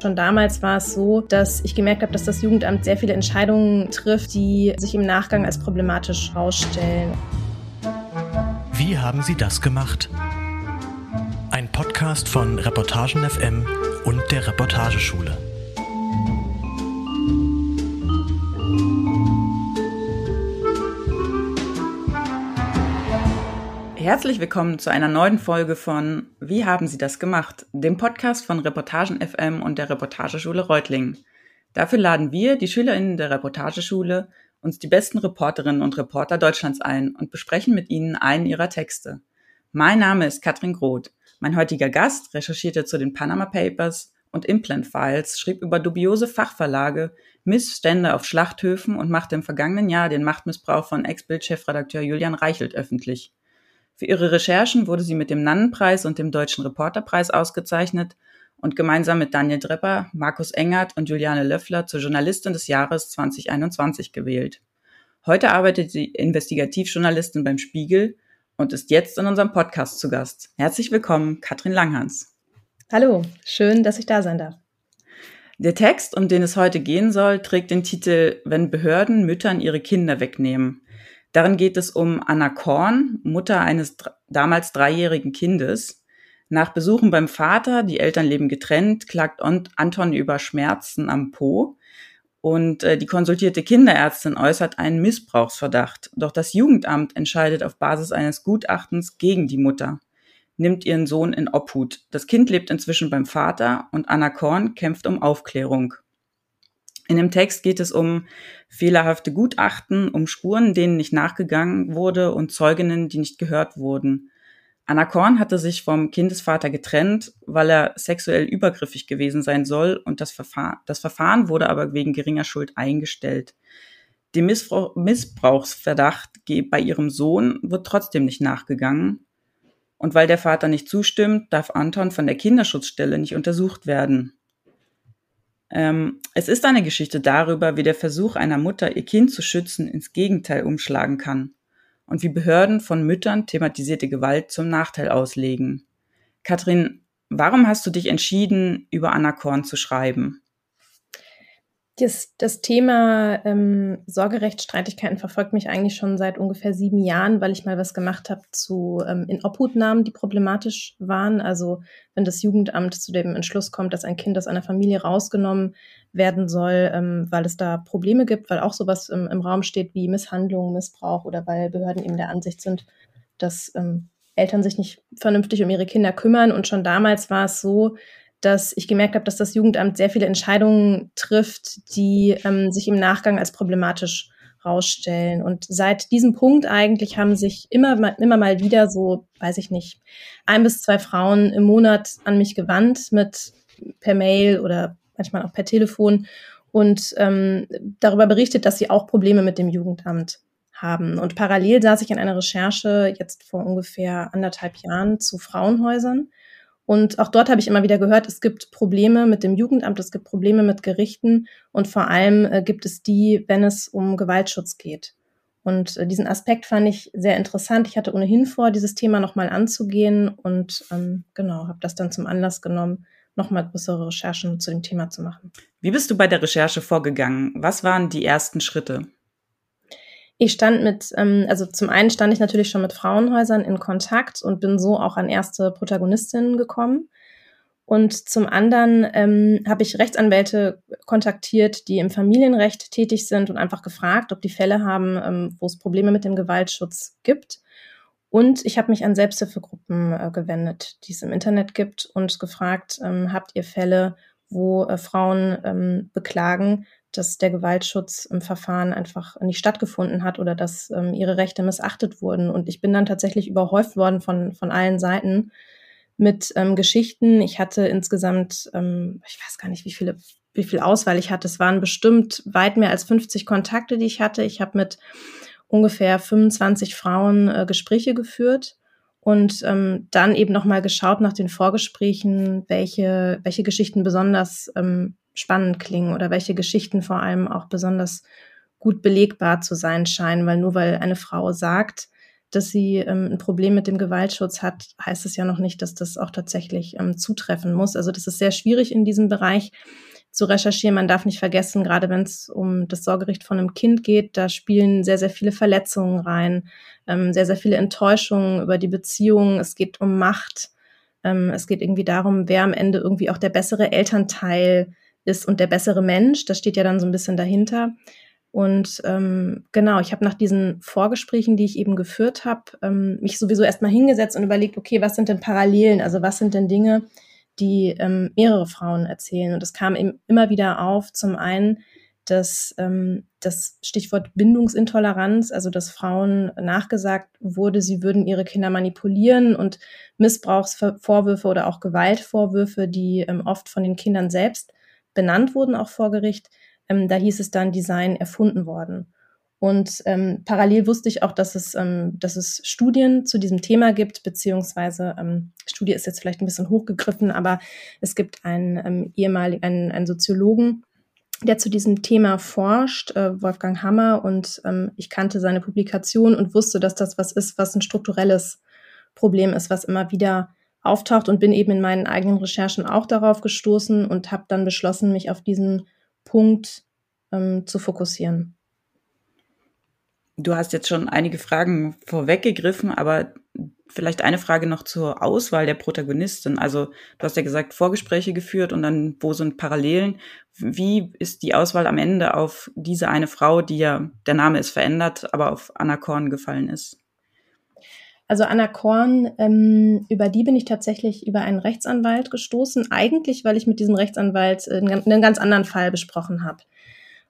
Schon damals war es so, dass ich gemerkt habe, dass das Jugendamt sehr viele Entscheidungen trifft, die sich im Nachgang als problematisch herausstellen. Wie haben Sie das gemacht? Ein Podcast von Reportagen FM und der Reportageschule. Herzlich willkommen zu einer neuen Folge von Wie haben Sie das gemacht? Dem Podcast von Reportagen FM und der Reportageschule Reutlingen. Dafür laden wir, die SchülerInnen der Reportageschule, uns die besten Reporterinnen und Reporter Deutschlands ein und besprechen mit ihnen einen ihrer Texte. Mein Name ist Katrin Groth. Mein heutiger Gast recherchierte zu den Panama Papers und Implant Files, schrieb über dubiose Fachverlage, Missstände auf Schlachthöfen und machte im vergangenen Jahr den Machtmissbrauch von Ex-Bild-Chefredakteur Julian Reichelt öffentlich. Für ihre Recherchen wurde sie mit dem Nannenpreis und dem Deutschen Reporterpreis ausgezeichnet und gemeinsam mit Daniel Drepper, Markus Engert und Juliane Löffler zur Journalistin des Jahres 2021 gewählt. Heute arbeitet sie Investigativjournalistin beim Spiegel und ist jetzt in unserem Podcast zu Gast. Herzlich willkommen, Katrin Langhans. Hallo, schön, dass ich da sein darf. Der Text, um den es heute gehen soll, trägt den Titel Wenn Behörden Müttern ihre Kinder wegnehmen. Darin geht es um Anna Korn, Mutter eines damals dreijährigen Kindes. Nach Besuchen beim Vater, die Eltern leben getrennt, klagt Anton über Schmerzen am Po. Und äh, die konsultierte Kinderärztin äußert einen Missbrauchsverdacht. Doch das Jugendamt entscheidet auf Basis eines Gutachtens gegen die Mutter, nimmt ihren Sohn in Obhut. Das Kind lebt inzwischen beim Vater und Anna Korn kämpft um Aufklärung. In dem Text geht es um fehlerhafte Gutachten, um Spuren, denen nicht nachgegangen wurde und Zeuginnen, die nicht gehört wurden. Anna Korn hatte sich vom Kindesvater getrennt, weil er sexuell übergriffig gewesen sein soll und das, Verfahren, das Verfahren wurde aber wegen geringer Schuld eingestellt. Dem Missbrauch, Missbrauchsverdacht bei ihrem Sohn wird trotzdem nicht nachgegangen. Und weil der Vater nicht zustimmt, darf Anton von der Kinderschutzstelle nicht untersucht werden. Ähm, es ist eine Geschichte darüber, wie der Versuch einer Mutter, ihr Kind zu schützen, ins Gegenteil umschlagen kann und wie Behörden von Müttern thematisierte Gewalt zum Nachteil auslegen. Katrin, warum hast du dich entschieden, über Anna Korn zu schreiben? Das, das Thema ähm, Sorgerechtsstreitigkeiten verfolgt mich eigentlich schon seit ungefähr sieben Jahren, weil ich mal was gemacht habe zu ähm, in Obhutnahmen, die problematisch waren. Also wenn das Jugendamt zu dem Entschluss kommt, dass ein Kind aus einer Familie rausgenommen werden soll, ähm, weil es da Probleme gibt, weil auch sowas im, im Raum steht wie Misshandlung, Missbrauch oder weil Behörden eben der Ansicht sind, dass ähm, Eltern sich nicht vernünftig um ihre Kinder kümmern. Und schon damals war es so, dass ich gemerkt habe, dass das Jugendamt sehr viele Entscheidungen trifft, die ähm, sich im Nachgang als problematisch rausstellen. Und seit diesem Punkt eigentlich haben sich immer, immer mal wieder so, weiß ich nicht, ein bis zwei Frauen im Monat an mich gewandt mit per Mail oder manchmal auch per Telefon und ähm, darüber berichtet, dass sie auch Probleme mit dem Jugendamt haben. Und parallel saß ich in einer Recherche jetzt vor ungefähr anderthalb Jahren zu Frauenhäusern und auch dort habe ich immer wieder gehört, es gibt Probleme mit dem Jugendamt, es gibt Probleme mit Gerichten und vor allem äh, gibt es die, wenn es um Gewaltschutz geht. Und äh, diesen Aspekt fand ich sehr interessant. Ich hatte ohnehin vor, dieses Thema nochmal anzugehen und ähm, genau, habe das dann zum Anlass genommen, nochmal größere Recherchen zu dem Thema zu machen. Wie bist du bei der Recherche vorgegangen? Was waren die ersten Schritte? Ich stand mit, ähm, also zum einen stand ich natürlich schon mit Frauenhäusern in Kontakt und bin so auch an erste Protagonistinnen gekommen. Und zum anderen ähm, habe ich Rechtsanwälte kontaktiert, die im Familienrecht tätig sind und einfach gefragt, ob die Fälle haben, ähm, wo es Probleme mit dem Gewaltschutz gibt. Und ich habe mich an Selbsthilfegruppen äh, gewendet, die es im Internet gibt, und gefragt, ähm, habt ihr Fälle, wo äh, Frauen ähm, beklagen, dass der Gewaltschutz im Verfahren einfach nicht stattgefunden hat oder dass ähm, ihre Rechte missachtet wurden. Und ich bin dann tatsächlich überhäuft worden von, von allen Seiten mit ähm, Geschichten. Ich hatte insgesamt, ähm, ich weiß gar nicht, wie viele, wie viel Auswahl ich hatte. Es waren bestimmt weit mehr als 50 Kontakte, die ich hatte. Ich habe mit ungefähr 25 Frauen äh, Gespräche geführt und ähm, dann eben nochmal geschaut nach den Vorgesprächen, welche, welche Geschichten besonders ähm, spannend klingen oder welche Geschichten vor allem auch besonders gut belegbar zu sein scheinen, weil nur weil eine Frau sagt, dass sie ähm, ein Problem mit dem Gewaltschutz hat, heißt es ja noch nicht, dass das auch tatsächlich ähm, zutreffen muss. Also das ist sehr schwierig in diesem Bereich zu recherchieren. Man darf nicht vergessen, gerade wenn es um das Sorgerecht von einem Kind geht, da spielen sehr, sehr viele Verletzungen rein, ähm, sehr, sehr viele Enttäuschungen über die Beziehung. Es geht um Macht. Ähm, es geht irgendwie darum, wer am Ende irgendwie auch der bessere Elternteil ist und der bessere Mensch. Das steht ja dann so ein bisschen dahinter. Und ähm, genau, ich habe nach diesen Vorgesprächen, die ich eben geführt habe, ähm, mich sowieso erstmal hingesetzt und überlegt, okay, was sind denn Parallelen? Also was sind denn Dinge, die ähm, mehrere Frauen erzählen? Und es kam eben immer wieder auf, zum einen, dass ähm, das Stichwort Bindungsintoleranz, also dass Frauen nachgesagt wurde, sie würden ihre Kinder manipulieren und Missbrauchsvorwürfe oder auch Gewaltvorwürfe, die ähm, oft von den Kindern selbst benannt wurden, auch vor Gericht, ähm, da hieß es dann Design erfunden worden. Und ähm, parallel wusste ich auch, dass es, ähm, dass es Studien zu diesem Thema gibt, beziehungsweise ähm, Studie ist jetzt vielleicht ein bisschen hochgegriffen, aber es gibt einen ähm, ehemaligen, einen, einen Soziologen, der zu diesem Thema forscht, äh, Wolfgang Hammer, und ähm, ich kannte seine Publikation und wusste, dass das was ist, was ein strukturelles Problem ist, was immer wieder auftaucht und bin eben in meinen eigenen Recherchen auch darauf gestoßen und habe dann beschlossen, mich auf diesen Punkt ähm, zu fokussieren. Du hast jetzt schon einige Fragen vorweggegriffen, aber vielleicht eine Frage noch zur Auswahl der Protagonistin. Also du hast ja gesagt, Vorgespräche geführt und dann, wo sind Parallelen? Wie ist die Auswahl am Ende auf diese eine Frau, die ja, der Name ist verändert, aber auf Anna Korn gefallen ist? Also Anna Korn, ähm, über die bin ich tatsächlich über einen Rechtsanwalt gestoßen. Eigentlich, weil ich mit diesem Rechtsanwalt äh, einen ganz anderen Fall besprochen habe.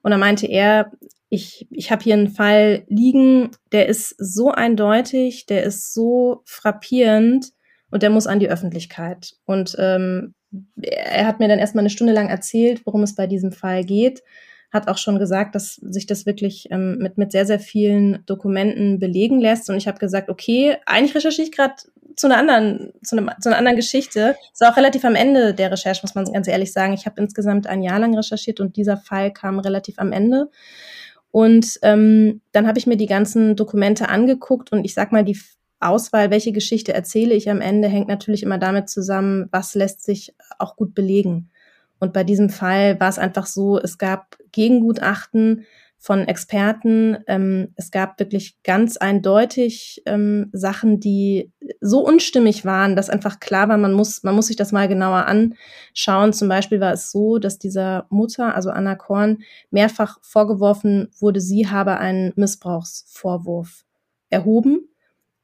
Und da meinte er, ich, ich habe hier einen Fall liegen, der ist so eindeutig, der ist so frappierend und der muss an die Öffentlichkeit. Und ähm, er hat mir dann erstmal eine Stunde lang erzählt, worum es bei diesem Fall geht hat auch schon gesagt, dass sich das wirklich ähm, mit, mit sehr, sehr vielen Dokumenten belegen lässt. Und ich habe gesagt, okay, eigentlich recherchiere ich gerade zu einer anderen, zu, einem, zu einer anderen Geschichte. Ist auch relativ am Ende der Recherche, muss man ganz ehrlich sagen. Ich habe insgesamt ein Jahr lang recherchiert und dieser Fall kam relativ am Ende. Und ähm, dann habe ich mir die ganzen Dokumente angeguckt und ich sag mal, die Auswahl, welche Geschichte erzähle ich am Ende, hängt natürlich immer damit zusammen, was lässt sich auch gut belegen. Und bei diesem Fall war es einfach so, es gab Gegengutachten von Experten. Ähm, es gab wirklich ganz eindeutig ähm, Sachen, die so unstimmig waren, dass einfach klar war, man muss, man muss sich das mal genauer anschauen. Zum Beispiel war es so, dass dieser Mutter, also Anna Korn, mehrfach vorgeworfen wurde, sie habe einen Missbrauchsvorwurf erhoben.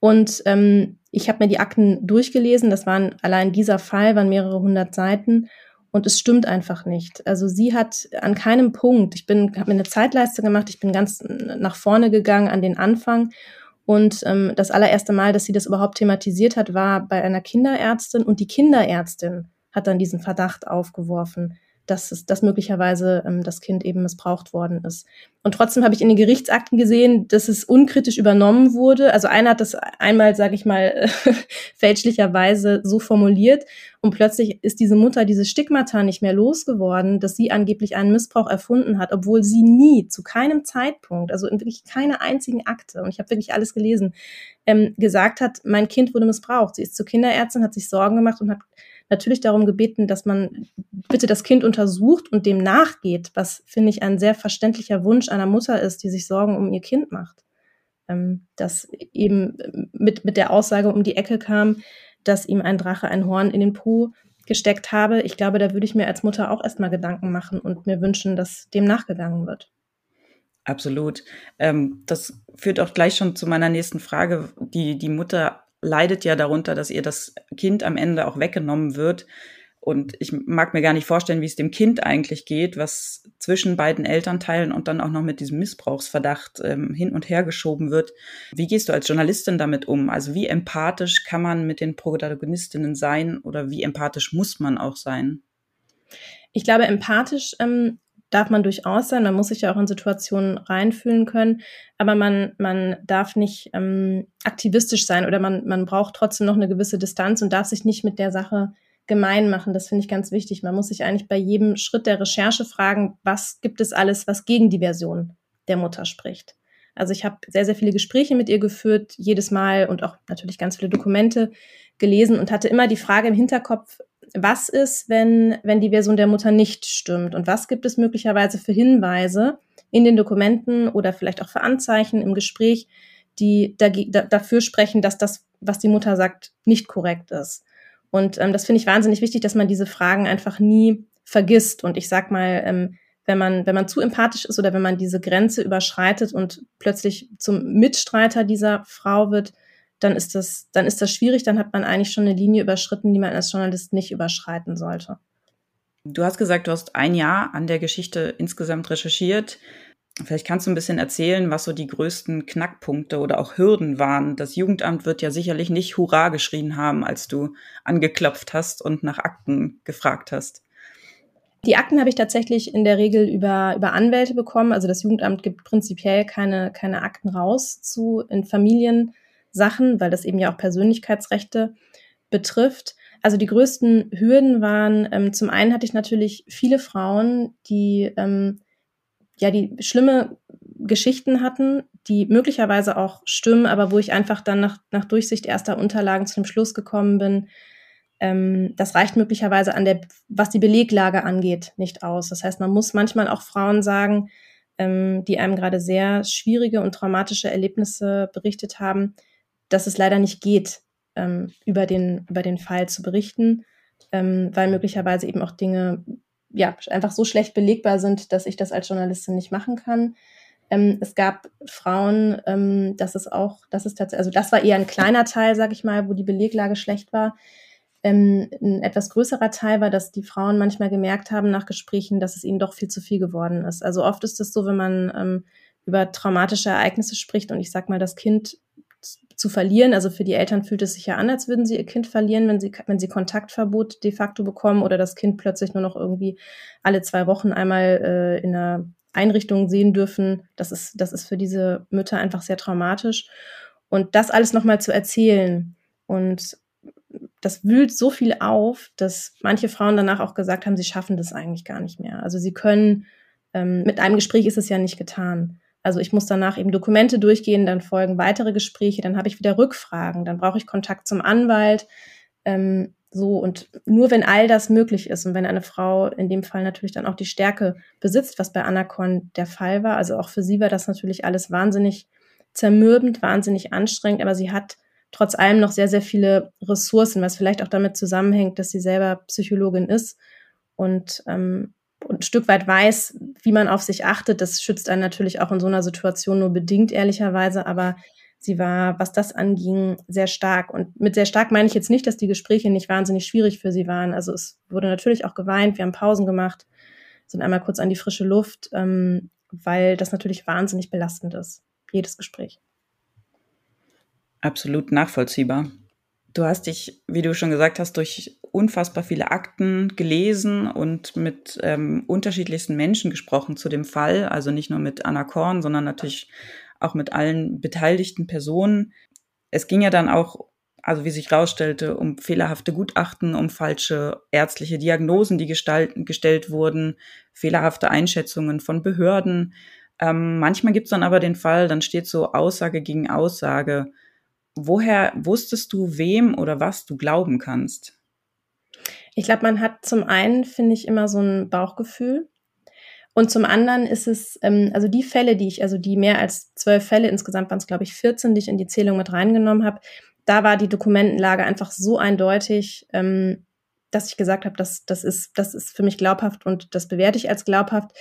Und ähm, ich habe mir die Akten durchgelesen. Das waren allein dieser Fall, waren mehrere hundert Seiten. Und es stimmt einfach nicht. Also sie hat an keinem Punkt, ich bin, habe mir eine Zeitleiste gemacht, ich bin ganz nach vorne gegangen an den Anfang. Und ähm, das allererste Mal, dass sie das überhaupt thematisiert hat, war bei einer Kinderärztin und die Kinderärztin hat dann diesen Verdacht aufgeworfen dass, es, dass möglicherweise ähm, das Kind eben missbraucht worden ist. Und trotzdem habe ich in den Gerichtsakten gesehen, dass es unkritisch übernommen wurde. Also einer hat das einmal, sage ich mal, fälschlicherweise so formuliert und plötzlich ist diese Mutter diese Stigmata nicht mehr losgeworden, dass sie angeblich einen Missbrauch erfunden hat, obwohl sie nie, zu keinem Zeitpunkt, also in wirklich keiner einzigen Akte, und ich habe wirklich alles gelesen, ähm, gesagt hat, mein Kind wurde missbraucht. Sie ist zur Kinderärztin, hat sich Sorgen gemacht und hat natürlich darum gebeten, dass man bitte das Kind untersucht und dem nachgeht, was, finde ich, ein sehr verständlicher Wunsch einer Mutter ist, die sich Sorgen um ihr Kind macht. Ähm, dass eben mit, mit der Aussage um die Ecke kam, dass ihm ein Drache ein Horn in den Po gesteckt habe. Ich glaube, da würde ich mir als Mutter auch erstmal Gedanken machen und mir wünschen, dass dem nachgegangen wird. Absolut. Ähm, das führt auch gleich schon zu meiner nächsten Frage. Die, die Mutter leidet ja darunter, dass ihr das Kind am Ende auch weggenommen wird. Und ich mag mir gar nicht vorstellen, wie es dem Kind eigentlich geht, was zwischen beiden Elternteilen und dann auch noch mit diesem Missbrauchsverdacht ähm, hin und her geschoben wird. Wie gehst du als Journalistin damit um? Also wie empathisch kann man mit den Protagonistinnen sein oder wie empathisch muss man auch sein? Ich glaube, empathisch ähm, darf man durchaus sein. Man muss sich ja auch in Situationen reinfühlen können, aber man, man darf nicht ähm, aktivistisch sein oder man, man braucht trotzdem noch eine gewisse Distanz und darf sich nicht mit der Sache gemein machen. Das finde ich ganz wichtig. Man muss sich eigentlich bei jedem Schritt der Recherche fragen, was gibt es alles, was gegen die Version der Mutter spricht. Also ich habe sehr, sehr viele Gespräche mit ihr geführt, jedes Mal und auch natürlich ganz viele Dokumente gelesen und hatte immer die Frage im Hinterkopf, was ist, wenn, wenn die Version der Mutter nicht stimmt und was gibt es möglicherweise für Hinweise in den Dokumenten oder vielleicht auch für Anzeichen im Gespräch, die da, da, dafür sprechen, dass das, was die Mutter sagt, nicht korrekt ist. Und ähm, das finde ich wahnsinnig wichtig, dass man diese Fragen einfach nie vergisst. Und ich sag mal, ähm, wenn man, wenn man zu empathisch ist oder wenn man diese Grenze überschreitet und plötzlich zum Mitstreiter dieser Frau wird, dann ist das, dann ist das schwierig, dann hat man eigentlich schon eine Linie überschritten, die man als Journalist nicht überschreiten sollte. Du hast gesagt, du hast ein Jahr an der Geschichte insgesamt recherchiert. Vielleicht kannst du ein bisschen erzählen, was so die größten Knackpunkte oder auch Hürden waren. Das Jugendamt wird ja sicherlich nicht Hurra geschrien haben, als du angeklopft hast und nach Akten gefragt hast. Die Akten habe ich tatsächlich in der Regel über, über Anwälte bekommen. Also das Jugendamt gibt prinzipiell keine, keine Akten raus zu in Familiensachen, weil das eben ja auch Persönlichkeitsrechte betrifft. Also die größten Hürden waren, ähm, zum einen hatte ich natürlich viele Frauen, die ähm, ja, die schlimme Geschichten hatten, die möglicherweise auch stimmen, aber wo ich einfach dann nach, nach Durchsicht erster Unterlagen zu dem Schluss gekommen bin, ähm, das reicht möglicherweise an der, was die Beleglage angeht, nicht aus. Das heißt, man muss manchmal auch Frauen sagen, ähm, die einem gerade sehr schwierige und traumatische Erlebnisse berichtet haben, dass es leider nicht geht, ähm, über, den, über den Fall zu berichten, ähm, weil möglicherweise eben auch Dinge ja einfach so schlecht belegbar sind, dass ich das als Journalistin nicht machen kann. Ähm, es gab Frauen, ähm, das ist auch, das ist tatsächlich, also das war eher ein kleiner Teil, sag ich mal, wo die Beleglage schlecht war. Ähm, ein etwas größerer Teil war, dass die Frauen manchmal gemerkt haben nach Gesprächen, dass es ihnen doch viel zu viel geworden ist. Also oft ist es so, wenn man ähm, über traumatische Ereignisse spricht und ich sag mal, das Kind zu verlieren. Also für die Eltern fühlt es sich ja an, als würden sie ihr Kind verlieren, wenn sie, wenn sie Kontaktverbot de facto bekommen oder das Kind plötzlich nur noch irgendwie alle zwei Wochen einmal äh, in einer Einrichtung sehen dürfen. Das ist, das ist für diese Mütter einfach sehr traumatisch. Und das alles nochmal zu erzählen und das wühlt so viel auf, dass manche Frauen danach auch gesagt haben, sie schaffen das eigentlich gar nicht mehr. Also sie können, ähm, mit einem Gespräch ist es ja nicht getan. Also ich muss danach eben Dokumente durchgehen, dann folgen weitere Gespräche, dann habe ich wieder Rückfragen, dann brauche ich Kontakt zum Anwalt. Ähm, so und nur wenn all das möglich ist und wenn eine Frau in dem Fall natürlich dann auch die Stärke besitzt, was bei Anacon der Fall war, also auch für sie war das natürlich alles wahnsinnig zermürbend, wahnsinnig anstrengend, aber sie hat trotz allem noch sehr, sehr viele Ressourcen, was vielleicht auch damit zusammenhängt, dass sie selber Psychologin ist und, ähm, und ein Stück weit weiß, wie man auf sich achtet. Das schützt einen natürlich auch in so einer Situation nur bedingt, ehrlicherweise, aber sie war, was das anging, sehr stark. Und mit sehr stark meine ich jetzt nicht, dass die Gespräche nicht wahnsinnig schwierig für sie waren. Also es wurde natürlich auch geweint, wir haben Pausen gemacht, sind einmal kurz an die frische Luft, ähm, weil das natürlich wahnsinnig belastend ist, jedes Gespräch. Absolut nachvollziehbar. Du hast dich, wie du schon gesagt hast, durch unfassbar viele Akten gelesen und mit ähm, unterschiedlichsten Menschen gesprochen zu dem Fall. Also nicht nur mit Anna Korn, sondern natürlich auch mit allen beteiligten Personen. Es ging ja dann auch, also wie sich herausstellte, um fehlerhafte Gutachten, um falsche ärztliche Diagnosen, die gestellt wurden, fehlerhafte Einschätzungen von Behörden. Ähm, manchmal gibt es dann aber den Fall, dann steht so Aussage gegen Aussage woher wusstest du, wem oder was du glauben kannst? Ich glaube, man hat zum einen, finde ich, immer so ein Bauchgefühl. Und zum anderen ist es, ähm, also die Fälle, die ich, also die mehr als zwölf Fälle, insgesamt waren es, glaube ich, 14, die ich in die Zählung mit reingenommen habe, da war die Dokumentenlage einfach so eindeutig, ähm, dass ich gesagt habe, das, das, ist, das ist für mich glaubhaft und das bewerte ich als glaubhaft.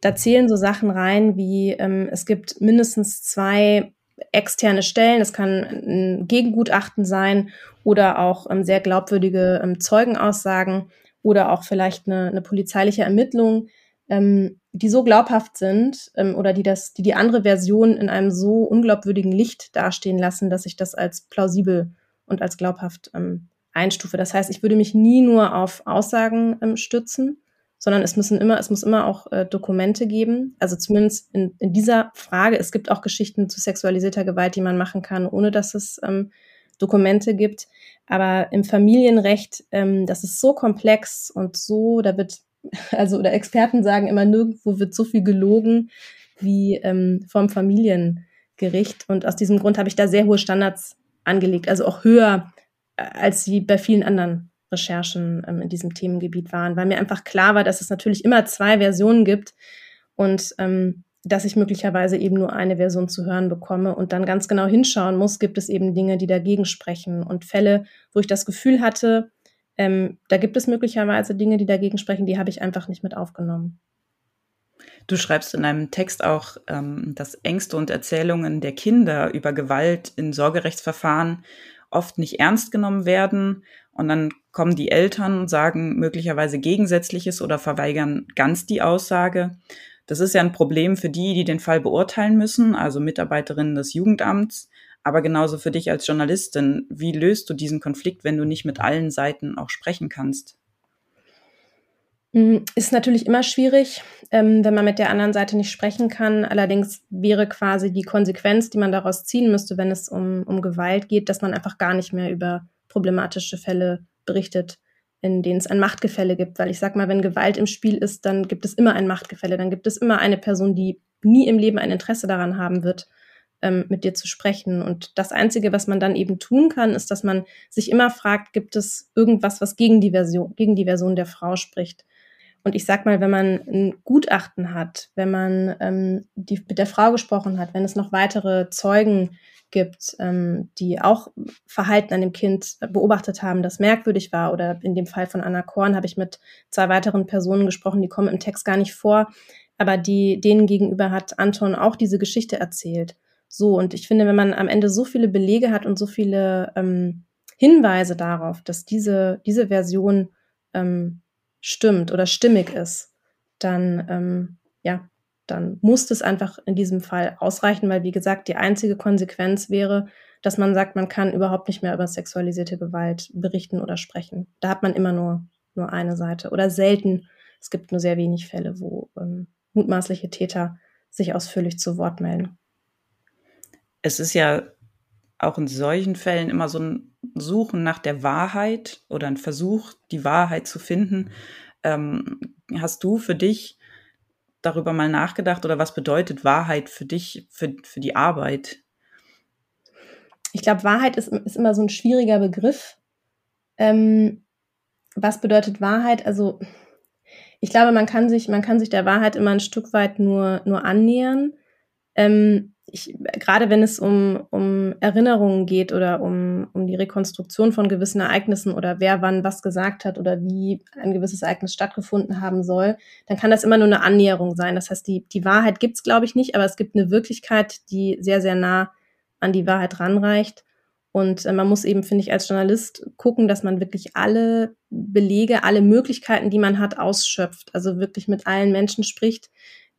Da zählen so Sachen rein wie, ähm, es gibt mindestens zwei externe Stellen, es kann ein Gegengutachten sein oder auch ähm, sehr glaubwürdige ähm, Zeugenaussagen oder auch vielleicht eine, eine polizeiliche Ermittlung, ähm, die so glaubhaft sind ähm, oder die das, die die andere Version in einem so unglaubwürdigen Licht dastehen lassen, dass ich das als plausibel und als glaubhaft ähm, einstufe. Das heißt, ich würde mich nie nur auf Aussagen ähm, stützen, sondern es müssen immer, es muss immer auch äh, Dokumente geben. Also zumindest in, in dieser Frage. Es gibt auch Geschichten zu sexualisierter Gewalt, die man machen kann, ohne dass es ähm, Dokumente gibt. Aber im Familienrecht, ähm, das ist so komplex und so, da wird, also oder Experten sagen immer, nirgendwo wird so viel gelogen wie ähm, vom Familiengericht. Und aus diesem Grund habe ich da sehr hohe Standards angelegt, also auch höher, äh, als sie bei vielen anderen Recherchen ähm, in diesem Themengebiet waren, weil mir einfach klar war, dass es natürlich immer zwei Versionen gibt und ähm, dass ich möglicherweise eben nur eine Version zu hören bekomme und dann ganz genau hinschauen muss, gibt es eben Dinge, die dagegen sprechen und Fälle, wo ich das Gefühl hatte, ähm, da gibt es möglicherweise Dinge, die dagegen sprechen, die habe ich einfach nicht mit aufgenommen. Du schreibst in einem Text auch, ähm, dass Ängste und Erzählungen der Kinder über Gewalt in Sorgerechtsverfahren oft nicht ernst genommen werden. Und dann kommen die Eltern und sagen möglicherweise Gegensätzliches oder verweigern ganz die Aussage. Das ist ja ein Problem für die, die den Fall beurteilen müssen, also Mitarbeiterinnen des Jugendamts, aber genauso für dich als Journalistin. Wie löst du diesen Konflikt, wenn du nicht mit allen Seiten auch sprechen kannst? Mm, ist natürlich immer schwierig, ähm, wenn man mit der anderen Seite nicht sprechen kann. Allerdings wäre quasi die Konsequenz, die man daraus ziehen müsste, wenn es um, um Gewalt geht, dass man einfach gar nicht mehr über problematische Fälle berichtet in denen es ein Machtgefälle gibt. Weil ich sag mal, wenn Gewalt im Spiel ist, dann gibt es immer ein Machtgefälle. Dann gibt es immer eine Person, die nie im Leben ein Interesse daran haben wird, ähm, mit dir zu sprechen. Und das Einzige, was man dann eben tun kann, ist, dass man sich immer fragt, gibt es irgendwas, was gegen die Version, gegen die Version der Frau spricht? Und ich sag mal, wenn man ein Gutachten hat, wenn man ähm, die, mit der Frau gesprochen hat, wenn es noch weitere Zeugen gibt, ähm, die auch Verhalten an dem Kind beobachtet haben, das merkwürdig war. Oder in dem Fall von Anna Korn habe ich mit zwei weiteren Personen gesprochen, die kommen im Text gar nicht vor, aber die, denen gegenüber hat Anton auch diese Geschichte erzählt. So, und ich finde, wenn man am Ende so viele Belege hat und so viele ähm, Hinweise darauf, dass diese, diese Version ähm, stimmt oder stimmig ist, dann ähm, ja, dann muss es einfach in diesem Fall ausreichen, weil, wie gesagt, die einzige Konsequenz wäre, dass man sagt, man kann überhaupt nicht mehr über sexualisierte Gewalt berichten oder sprechen. Da hat man immer nur, nur eine Seite oder selten. Es gibt nur sehr wenig Fälle, wo ähm, mutmaßliche Täter sich ausführlich zu Wort melden. Es ist ja auch in solchen Fällen immer so ein Suchen nach der Wahrheit oder ein Versuch, die Wahrheit zu finden. Ähm, hast du für dich darüber mal nachgedacht oder was bedeutet Wahrheit für dich, für, für die Arbeit? Ich glaube, Wahrheit ist, ist immer so ein schwieriger Begriff. Ähm, was bedeutet Wahrheit? Also, ich glaube, man kann sich, man kann sich der Wahrheit immer ein Stück weit nur, nur annähern. Ähm, ich, gerade wenn es um, um Erinnerungen geht oder um, um die Rekonstruktion von gewissen Ereignissen oder wer wann was gesagt hat oder wie ein gewisses Ereignis stattgefunden haben soll, dann kann das immer nur eine Annäherung sein. Das heißt, die, die Wahrheit gibt's glaube ich, nicht, aber es gibt eine Wirklichkeit, die sehr, sehr nah an die Wahrheit ranreicht. Und äh, man muss eben, finde ich, als Journalist gucken, dass man wirklich alle Belege, alle Möglichkeiten, die man hat, ausschöpft. Also wirklich mit allen Menschen spricht,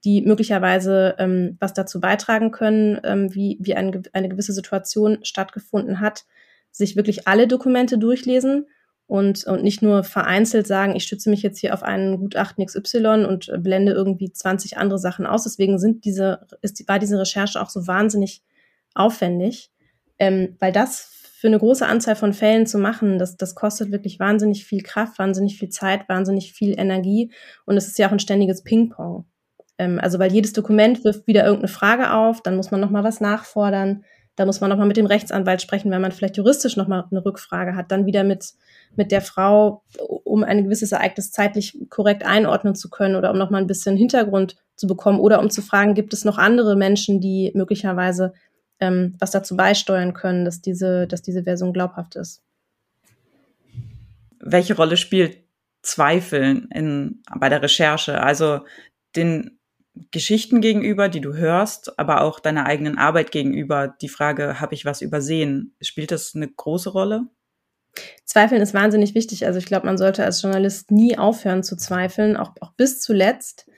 die möglicherweise ähm, was dazu beitragen können, ähm, wie, wie ein, eine gewisse Situation stattgefunden hat, sich wirklich alle Dokumente durchlesen und, und nicht nur vereinzelt sagen, ich stütze mich jetzt hier auf einen Gutachten XY und blende irgendwie 20 andere Sachen aus. Deswegen sind diese, ist, war diese Recherche auch so wahnsinnig aufwendig, ähm, weil das für eine große Anzahl von Fällen zu machen, das, das kostet wirklich wahnsinnig viel Kraft, wahnsinnig viel Zeit, wahnsinnig viel Energie und es ist ja auch ein ständiges Ping-Pong. Ähm, also weil jedes Dokument wirft wieder irgendeine Frage auf, dann muss man nochmal was nachfordern, da muss man nochmal mit dem Rechtsanwalt sprechen, wenn man vielleicht juristisch nochmal eine Rückfrage hat, dann wieder mit, mit der Frau, um ein gewisses Ereignis zeitlich korrekt einordnen zu können oder um nochmal ein bisschen Hintergrund zu bekommen oder um zu fragen, gibt es noch andere Menschen, die möglicherweise ähm, was dazu beisteuern können, dass diese, dass diese Version glaubhaft ist. Welche Rolle spielt Zweifeln in, bei der Recherche? Also den Geschichten gegenüber, die du hörst, aber auch deiner eigenen Arbeit gegenüber, die Frage, habe ich was übersehen? Spielt das eine große Rolle? Zweifeln ist wahnsinnig wichtig. Also ich glaube, man sollte als Journalist nie aufhören zu zweifeln, auch, auch bis zuletzt.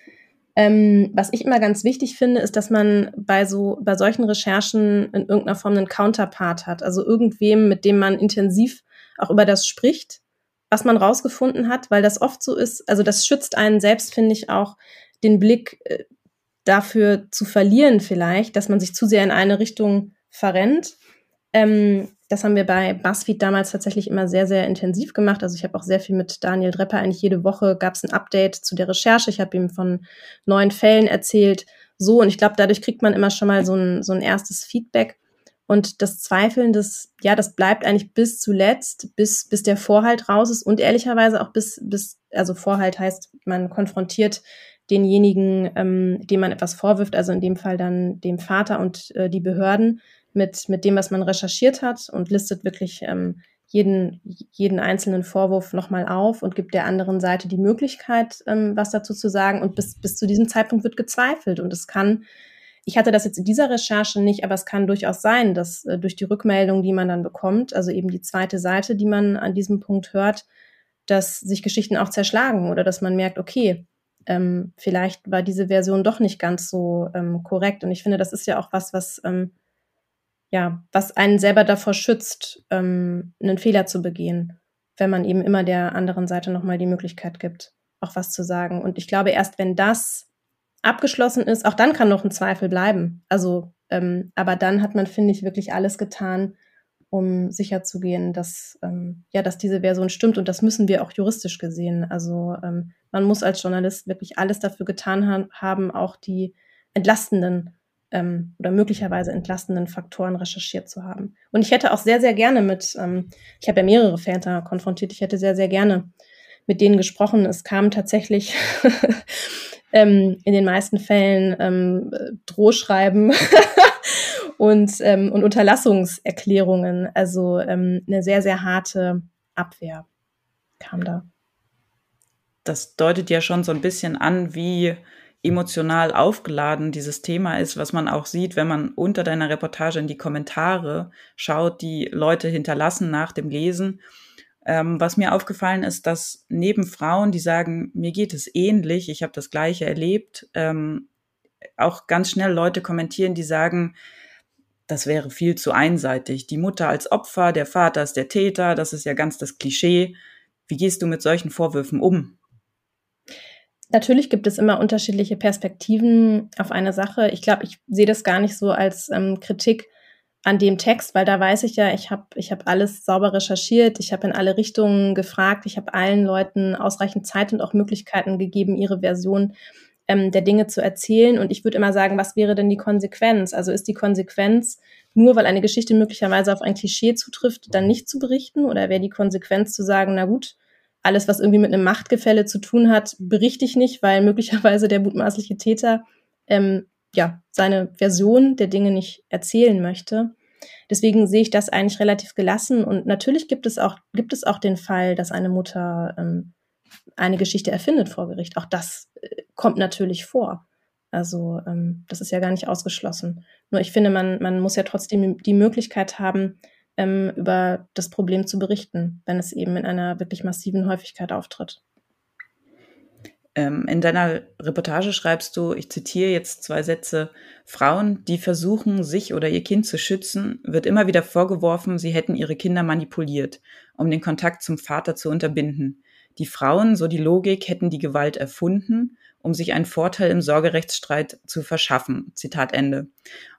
Ähm, was ich immer ganz wichtig finde, ist, dass man bei so bei solchen Recherchen in irgendeiner Form einen Counterpart hat, also irgendwem, mit dem man intensiv auch über das spricht, was man rausgefunden hat, weil das oft so ist. Also das schützt einen selbst, finde ich auch den Blick äh, dafür zu verlieren vielleicht, dass man sich zu sehr in eine Richtung verrennt. Ähm, das haben wir bei BuzzFeed damals tatsächlich immer sehr, sehr intensiv gemacht. Also ich habe auch sehr viel mit Daniel Drepper. Eigentlich jede Woche gab es ein Update zu der Recherche. Ich habe ihm von neuen Fällen erzählt, so. Und ich glaube, dadurch kriegt man immer schon mal so ein, so ein erstes Feedback. Und das Zweifeln, das, ja, das bleibt eigentlich bis zuletzt, bis, bis der Vorhalt raus ist und ehrlicherweise auch bis, bis, also Vorhalt heißt, man konfrontiert denjenigen, ähm, dem man etwas vorwirft, also in dem Fall dann dem Vater und äh, die Behörden mit, mit dem, was man recherchiert hat und listet wirklich ähm, jeden, jeden einzelnen Vorwurf nochmal auf und gibt der anderen Seite die Möglichkeit, ähm, was dazu zu sagen. Und bis, bis zu diesem Zeitpunkt wird gezweifelt. Und es kann ich hatte das jetzt in dieser Recherche nicht, aber es kann durchaus sein, dass äh, durch die Rückmeldung, die man dann bekommt, also eben die zweite Seite, die man an diesem Punkt hört, dass sich Geschichten auch zerschlagen oder dass man merkt, okay, ähm, vielleicht war diese Version doch nicht ganz so ähm, korrekt. Und ich finde, das ist ja auch was, was ähm, ja, was einen selber davor schützt, ähm, einen Fehler zu begehen, wenn man eben immer der anderen Seite nochmal die Möglichkeit gibt, auch was zu sagen. Und ich glaube, erst wenn das abgeschlossen ist, auch dann kann noch ein Zweifel bleiben. Also, ähm, aber dann hat man, finde ich, wirklich alles getan, um sicherzugehen, dass, ähm, ja, dass diese Version stimmt. Und das müssen wir auch juristisch gesehen. Also ähm, man muss als Journalist wirklich alles dafür getan ha haben, auch die entlastenden ähm, oder möglicherweise entlastenden Faktoren recherchiert zu haben. Und ich hätte auch sehr, sehr gerne mit, ähm, ich habe ja mehrere Väter konfrontiert, ich hätte sehr, sehr gerne mit denen gesprochen. Es kam tatsächlich ähm, in den meisten Fällen ähm, Drohschreiben und, ähm, und Unterlassungserklärungen. Also ähm, eine sehr, sehr harte Abwehr kam da. Das deutet ja schon so ein bisschen an, wie emotional aufgeladen dieses Thema ist, was man auch sieht, wenn man unter deiner Reportage in die Kommentare schaut, die Leute hinterlassen nach dem Lesen. Ähm, was mir aufgefallen ist, dass neben Frauen, die sagen, mir geht es ähnlich, ich habe das gleiche erlebt, ähm, auch ganz schnell Leute kommentieren, die sagen, das wäre viel zu einseitig. Die Mutter als Opfer, der Vater ist der Täter, das ist ja ganz das Klischee. Wie gehst du mit solchen Vorwürfen um? Natürlich gibt es immer unterschiedliche Perspektiven auf eine Sache. Ich glaube, ich sehe das gar nicht so als ähm, Kritik an dem Text, weil da weiß ich ja, ich habe ich hab alles sauber recherchiert, ich habe in alle Richtungen gefragt, ich habe allen Leuten ausreichend Zeit und auch Möglichkeiten gegeben, ihre Version ähm, der Dinge zu erzählen. Und ich würde immer sagen, was wäre denn die Konsequenz? Also ist die Konsequenz, nur weil eine Geschichte möglicherweise auf ein Klischee zutrifft, dann nicht zu berichten? Oder wäre die Konsequenz zu sagen, na gut, alles, was irgendwie mit einem Machtgefälle zu tun hat, berichte ich nicht, weil möglicherweise der mutmaßliche Täter ähm, ja, seine Version der Dinge nicht erzählen möchte. Deswegen sehe ich das eigentlich relativ gelassen. Und natürlich gibt es auch, gibt es auch den Fall, dass eine Mutter ähm, eine Geschichte erfindet vor Gericht. Auch das äh, kommt natürlich vor. Also ähm, das ist ja gar nicht ausgeschlossen. Nur ich finde, man, man muss ja trotzdem die Möglichkeit haben, ähm, über das Problem zu berichten, wenn es eben in einer wirklich massiven Häufigkeit auftritt. Ähm, in deiner Reportage schreibst du, ich zitiere jetzt zwei Sätze, Frauen, die versuchen, sich oder ihr Kind zu schützen, wird immer wieder vorgeworfen, sie hätten ihre Kinder manipuliert, um den Kontakt zum Vater zu unterbinden. Die Frauen, so die Logik, hätten die Gewalt erfunden, um sich einen Vorteil im Sorgerechtsstreit zu verschaffen. Zitat Ende.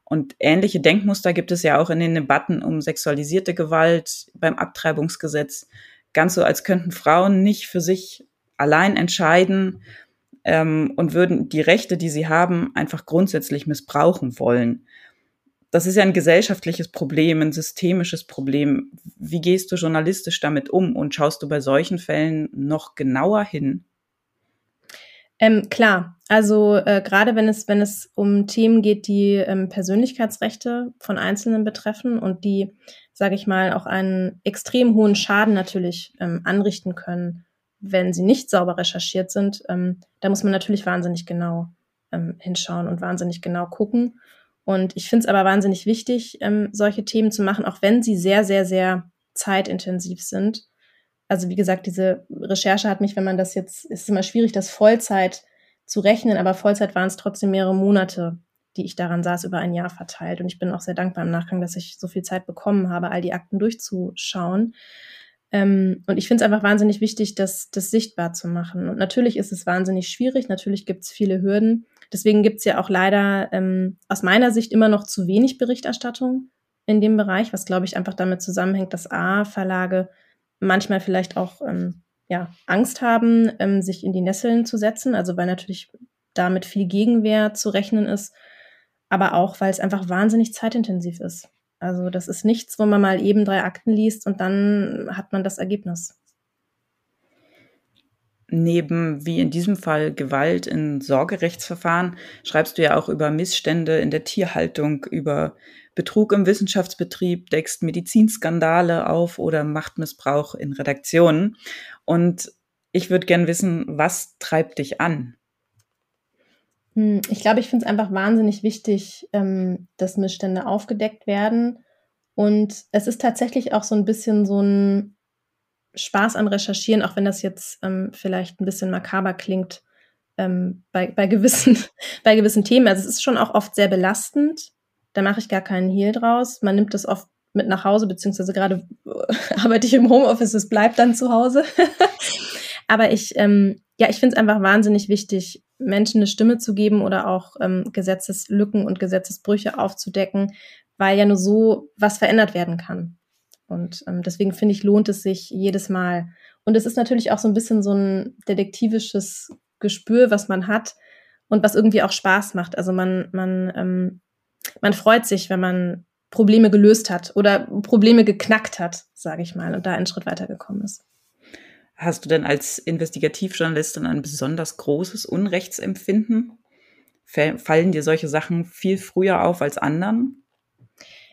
Und ähnliche Denkmuster gibt es ja auch in den Debatten um sexualisierte Gewalt beim Abtreibungsgesetz. Ganz so, als könnten Frauen nicht für sich allein entscheiden ähm, und würden die Rechte, die sie haben, einfach grundsätzlich missbrauchen wollen. Das ist ja ein gesellschaftliches Problem, ein systemisches Problem. Wie gehst du journalistisch damit um und schaust du bei solchen Fällen noch genauer hin? Ähm, klar, also äh, gerade wenn es, wenn es um Themen geht, die ähm, Persönlichkeitsrechte von Einzelnen betreffen und die, sage ich mal, auch einen extrem hohen Schaden natürlich ähm, anrichten können, wenn sie nicht sauber recherchiert sind, ähm, da muss man natürlich wahnsinnig genau ähm, hinschauen und wahnsinnig genau gucken. Und ich finde es aber wahnsinnig wichtig, ähm, solche Themen zu machen, auch wenn sie sehr, sehr, sehr zeitintensiv sind. Also wie gesagt, diese Recherche hat mich, wenn man das jetzt, ist immer schwierig, das Vollzeit zu rechnen, aber Vollzeit waren es trotzdem mehrere Monate, die ich daran saß, über ein Jahr verteilt. Und ich bin auch sehr dankbar im Nachgang, dass ich so viel Zeit bekommen habe, all die Akten durchzuschauen. Ähm, und ich finde es einfach wahnsinnig wichtig, das, das sichtbar zu machen. Und natürlich ist es wahnsinnig schwierig, natürlich gibt es viele Hürden. Deswegen gibt es ja auch leider ähm, aus meiner Sicht immer noch zu wenig Berichterstattung in dem Bereich, was glaube ich einfach damit zusammenhängt, dass A, Verlage manchmal vielleicht auch ähm, ja, Angst haben, ähm, sich in die Nesseln zu setzen. Also weil natürlich damit viel Gegenwehr zu rechnen ist, aber auch, weil es einfach wahnsinnig zeitintensiv ist. Also das ist nichts, wo man mal eben drei Akten liest und dann hat man das Ergebnis. Neben, wie in diesem Fall, Gewalt in Sorgerechtsverfahren, schreibst du ja auch über Missstände in der Tierhaltung, über Betrug im Wissenschaftsbetrieb, deckst Medizinskandale auf oder Machtmissbrauch in Redaktionen. Und ich würde gern wissen, was treibt dich an? Hm, ich glaube, ich finde es einfach wahnsinnig wichtig, ähm, dass Missstände aufgedeckt werden. Und es ist tatsächlich auch so ein bisschen so ein Spaß an Recherchieren, auch wenn das jetzt ähm, vielleicht ein bisschen makaber klingt ähm, bei, bei, gewissen, bei gewissen Themen. Also es ist schon auch oft sehr belastend. Da mache ich gar keinen Hehl draus. Man nimmt das oft mit nach Hause, beziehungsweise gerade arbeite ich im Homeoffice, es bleibt dann zu Hause. Aber ich, ähm, ja, ich finde es einfach wahnsinnig wichtig, Menschen eine Stimme zu geben oder auch ähm, Gesetzeslücken und Gesetzesbrüche aufzudecken, weil ja nur so was verändert werden kann. Und ähm, deswegen finde ich, lohnt es sich jedes Mal. Und es ist natürlich auch so ein bisschen so ein detektivisches Gespür, was man hat und was irgendwie auch Spaß macht. Also man, man, ähm, man freut sich, wenn man Probleme gelöst hat oder Probleme geknackt hat, sage ich mal, und da einen Schritt weitergekommen ist. Hast du denn als Investigativjournalistin ein besonders großes Unrechtsempfinden? Fallen dir solche Sachen viel früher auf als anderen?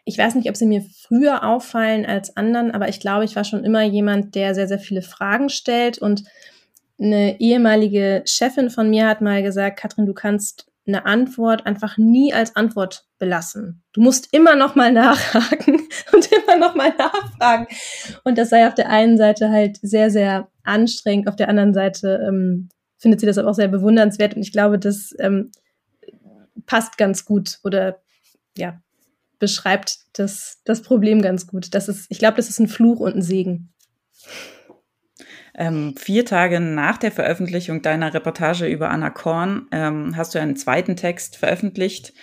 Ich weiß nicht, ob sie mir früher auffallen als anderen, aber ich glaube, ich war schon immer jemand, der sehr, sehr viele Fragen stellt. Und eine ehemalige Chefin von mir hat mal gesagt, Katrin, du kannst eine Antwort einfach nie als Antwort belassen. Du musst immer noch mal nachhaken und immer noch mal nachfragen. Und das sei auf der einen Seite halt sehr, sehr anstrengend, auf der anderen Seite ähm, findet sie das aber auch sehr bewundernswert. Und ich glaube, das ähm, passt ganz gut oder ja, beschreibt das, das Problem ganz gut. Das ist, ich glaube, das ist ein Fluch und ein Segen. Ähm, vier Tage nach der Veröffentlichung deiner Reportage über Anna Korn ähm, hast du einen zweiten Text veröffentlicht,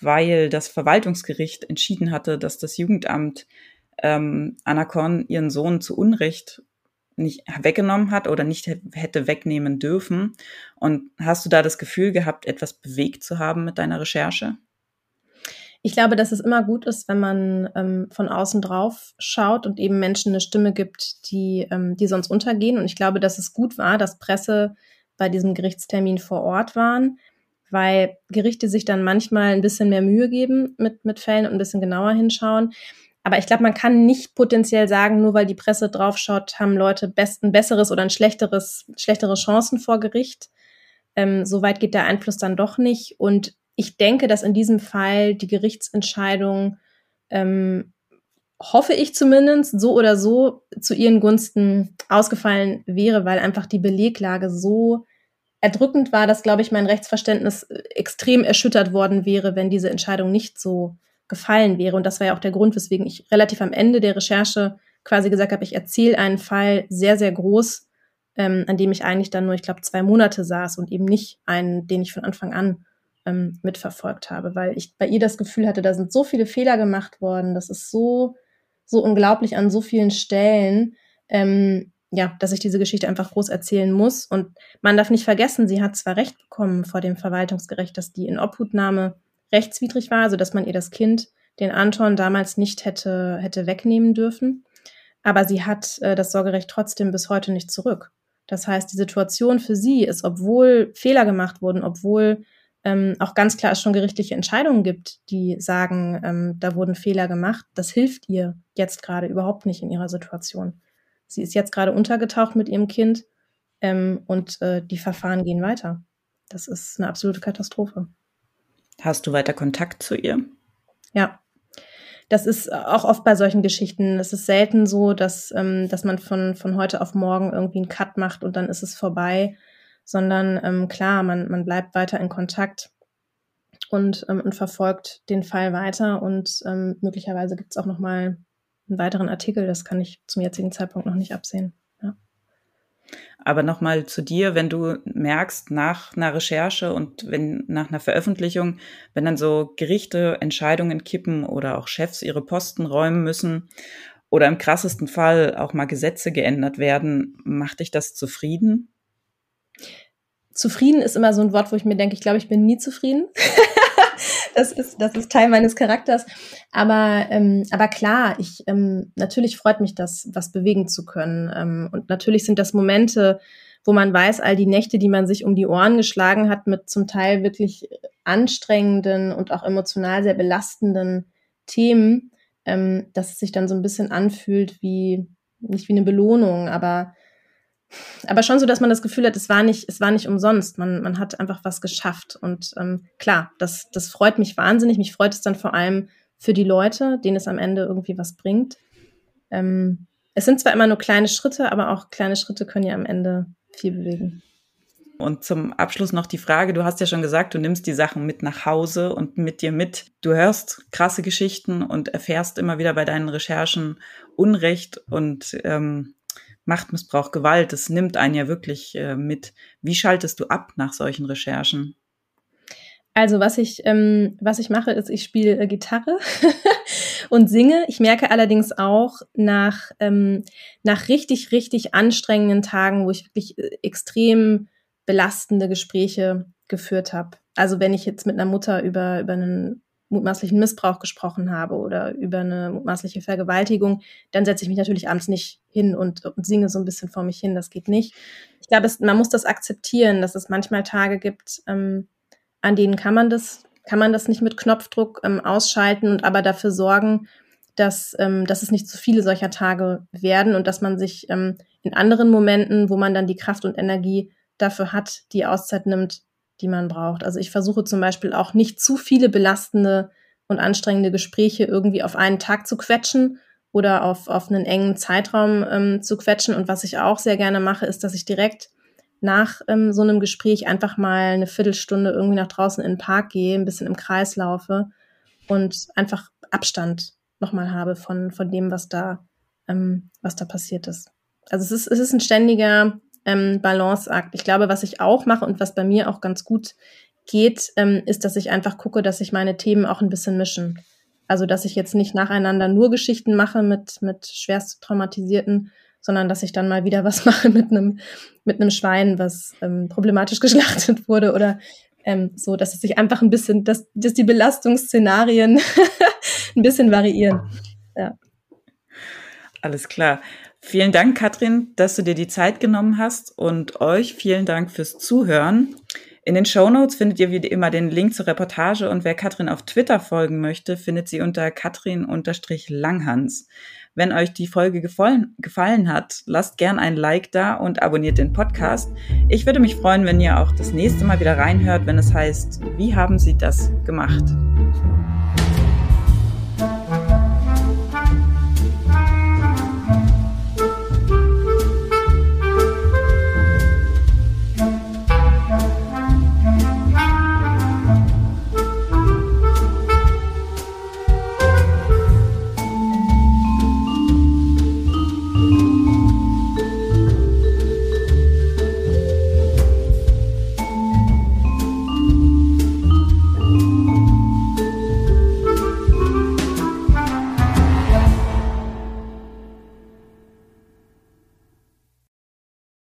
weil das Verwaltungsgericht entschieden hatte, dass das Jugendamt ähm, Anna Korn ihren Sohn zu Unrecht nicht weggenommen hat oder nicht hätte wegnehmen dürfen. Und hast du da das Gefühl gehabt, etwas bewegt zu haben mit deiner Recherche? Ich glaube, dass es immer gut ist, wenn man ähm, von außen drauf schaut und eben Menschen eine Stimme gibt, die, ähm, die sonst untergehen. Und ich glaube, dass es gut war, dass Presse bei diesem Gerichtstermin vor Ort waren, weil Gerichte sich dann manchmal ein bisschen mehr Mühe geben mit, mit Fällen und ein bisschen genauer hinschauen. Aber ich glaube, man kann nicht potenziell sagen, nur weil die Presse draufschaut, haben Leute best, ein besseres oder ein schlechteres, schlechtere Chancen vor Gericht. Ähm, so weit geht der Einfluss dann doch nicht. Und ich denke, dass in diesem Fall die Gerichtsentscheidung, ähm, hoffe ich zumindest, so oder so zu ihren Gunsten ausgefallen wäre, weil einfach die Beleglage so erdrückend war, dass, glaube ich, mein Rechtsverständnis extrem erschüttert worden wäre, wenn diese Entscheidung nicht so gefallen wäre. Und das war ja auch der Grund, weswegen ich relativ am Ende der Recherche quasi gesagt habe, ich erzähle einen Fall sehr, sehr groß, ähm, an dem ich eigentlich dann nur, ich glaube, zwei Monate saß und eben nicht einen, den ich von Anfang an ähm, mitverfolgt habe, weil ich bei ihr das Gefühl hatte, da sind so viele Fehler gemacht worden, das ist so, so unglaublich an so vielen Stellen, ähm, ja, dass ich diese Geschichte einfach groß erzählen muss. Und man darf nicht vergessen, sie hat zwar Recht bekommen vor dem Verwaltungsgericht, dass die Inobhutnahme rechtswidrig war, also dass man ihr das Kind, den Anton, damals nicht hätte, hätte wegnehmen dürfen. Aber sie hat äh, das Sorgerecht trotzdem bis heute nicht zurück. Das heißt, die Situation für sie ist, obwohl Fehler gemacht wurden, obwohl ähm, auch ganz klar es schon gerichtliche Entscheidungen gibt, die sagen, ähm, da wurden Fehler gemacht. Das hilft ihr jetzt gerade überhaupt nicht in ihrer Situation. Sie ist jetzt gerade untergetaucht mit ihrem Kind ähm, und äh, die Verfahren gehen weiter. Das ist eine absolute Katastrophe. Hast du weiter Kontakt zu ihr? Ja. Das ist auch oft bei solchen Geschichten. Es ist selten so, dass, ähm, dass man von, von heute auf morgen irgendwie einen Cut macht und dann ist es vorbei sondern ähm, klar, man, man bleibt weiter in Kontakt und, ähm, und verfolgt den Fall weiter und ähm, möglicherweise gibt es auch noch mal einen weiteren Artikel, das kann ich zum jetzigen Zeitpunkt noch nicht absehen. Ja. Aber nochmal zu dir, wenn du merkst nach einer Recherche und wenn nach einer Veröffentlichung, wenn dann so Gerichte Entscheidungen kippen oder auch Chefs ihre Posten räumen müssen oder im krassesten Fall auch mal Gesetze geändert werden, macht dich das zufrieden? Zufrieden ist immer so ein Wort, wo ich mir denke, ich glaube, ich bin nie zufrieden. das, ist, das ist Teil meines Charakters. Aber, ähm, aber klar, ich, ähm, natürlich freut mich das, was bewegen zu können. Ähm, und natürlich sind das Momente, wo man weiß, all die Nächte, die man sich um die Ohren geschlagen hat, mit zum Teil wirklich anstrengenden und auch emotional sehr belastenden Themen, ähm, dass es sich dann so ein bisschen anfühlt wie, nicht wie eine Belohnung, aber aber schon so, dass man das Gefühl hat, es war nicht, es war nicht umsonst. Man, man hat einfach was geschafft. Und ähm, klar, das, das freut mich wahnsinnig. Mich freut es dann vor allem für die Leute, denen es am Ende irgendwie was bringt. Ähm, es sind zwar immer nur kleine Schritte, aber auch kleine Schritte können ja am Ende viel bewegen. Und zum Abschluss noch die Frage, du hast ja schon gesagt, du nimmst die Sachen mit nach Hause und mit dir mit. Du hörst krasse Geschichten und erfährst immer wieder bei deinen Recherchen Unrecht und ähm, Machtmissbrauch, Gewalt, das nimmt einen ja wirklich äh, mit. Wie schaltest du ab nach solchen Recherchen? Also was ich, ähm, was ich mache, ist, ich spiele äh, Gitarre und singe. Ich merke allerdings auch nach, ähm, nach richtig, richtig anstrengenden Tagen, wo ich wirklich äh, extrem belastende Gespräche geführt habe. Also wenn ich jetzt mit einer Mutter über, über einen mutmaßlichen Missbrauch gesprochen habe oder über eine mutmaßliche Vergewaltigung, dann setze ich mich natürlich abends nicht hin und, und singe so ein bisschen vor mich hin. Das geht nicht. Ich glaube, es, man muss das akzeptieren, dass es manchmal Tage gibt, ähm, an denen kann man das, kann man das nicht mit Knopfdruck ähm, ausschalten und aber dafür sorgen, dass, ähm, dass es nicht zu viele solcher Tage werden und dass man sich ähm, in anderen Momenten, wo man dann die Kraft und Energie dafür hat, die Auszeit nimmt, die man braucht. Also ich versuche zum Beispiel auch nicht zu viele belastende und anstrengende Gespräche irgendwie auf einen Tag zu quetschen oder auf, auf einen engen Zeitraum ähm, zu quetschen. Und was ich auch sehr gerne mache, ist, dass ich direkt nach ähm, so einem Gespräch einfach mal eine Viertelstunde irgendwie nach draußen in den Park gehe, ein bisschen im Kreis laufe und einfach Abstand nochmal habe von, von dem, was da, ähm, was da passiert ist. Also es ist, es ist ein ständiger ähm, Balanceakt. Ich glaube, was ich auch mache und was bei mir auch ganz gut geht, ähm, ist, dass ich einfach gucke, dass sich meine Themen auch ein bisschen mischen. Also, dass ich jetzt nicht nacheinander nur Geschichten mache mit, mit schwerst traumatisierten, sondern dass ich dann mal wieder was mache mit einem, mit einem Schwein, was ähm, problematisch geschlachtet wurde oder ähm, so, dass es sich einfach ein bisschen, dass, dass die Belastungsszenarien ein bisschen variieren. Ja. Alles klar. Vielen Dank, Katrin, dass du dir die Zeit genommen hast und euch vielen Dank fürs Zuhören. In den Show Notes findet ihr wie immer den Link zur Reportage und wer Katrin auf Twitter folgen möchte, findet sie unter Katrin-Langhans. Wenn euch die Folge gefallen, gefallen hat, lasst gern ein Like da und abonniert den Podcast. Ich würde mich freuen, wenn ihr auch das nächste Mal wieder reinhört, wenn es heißt, wie haben Sie das gemacht?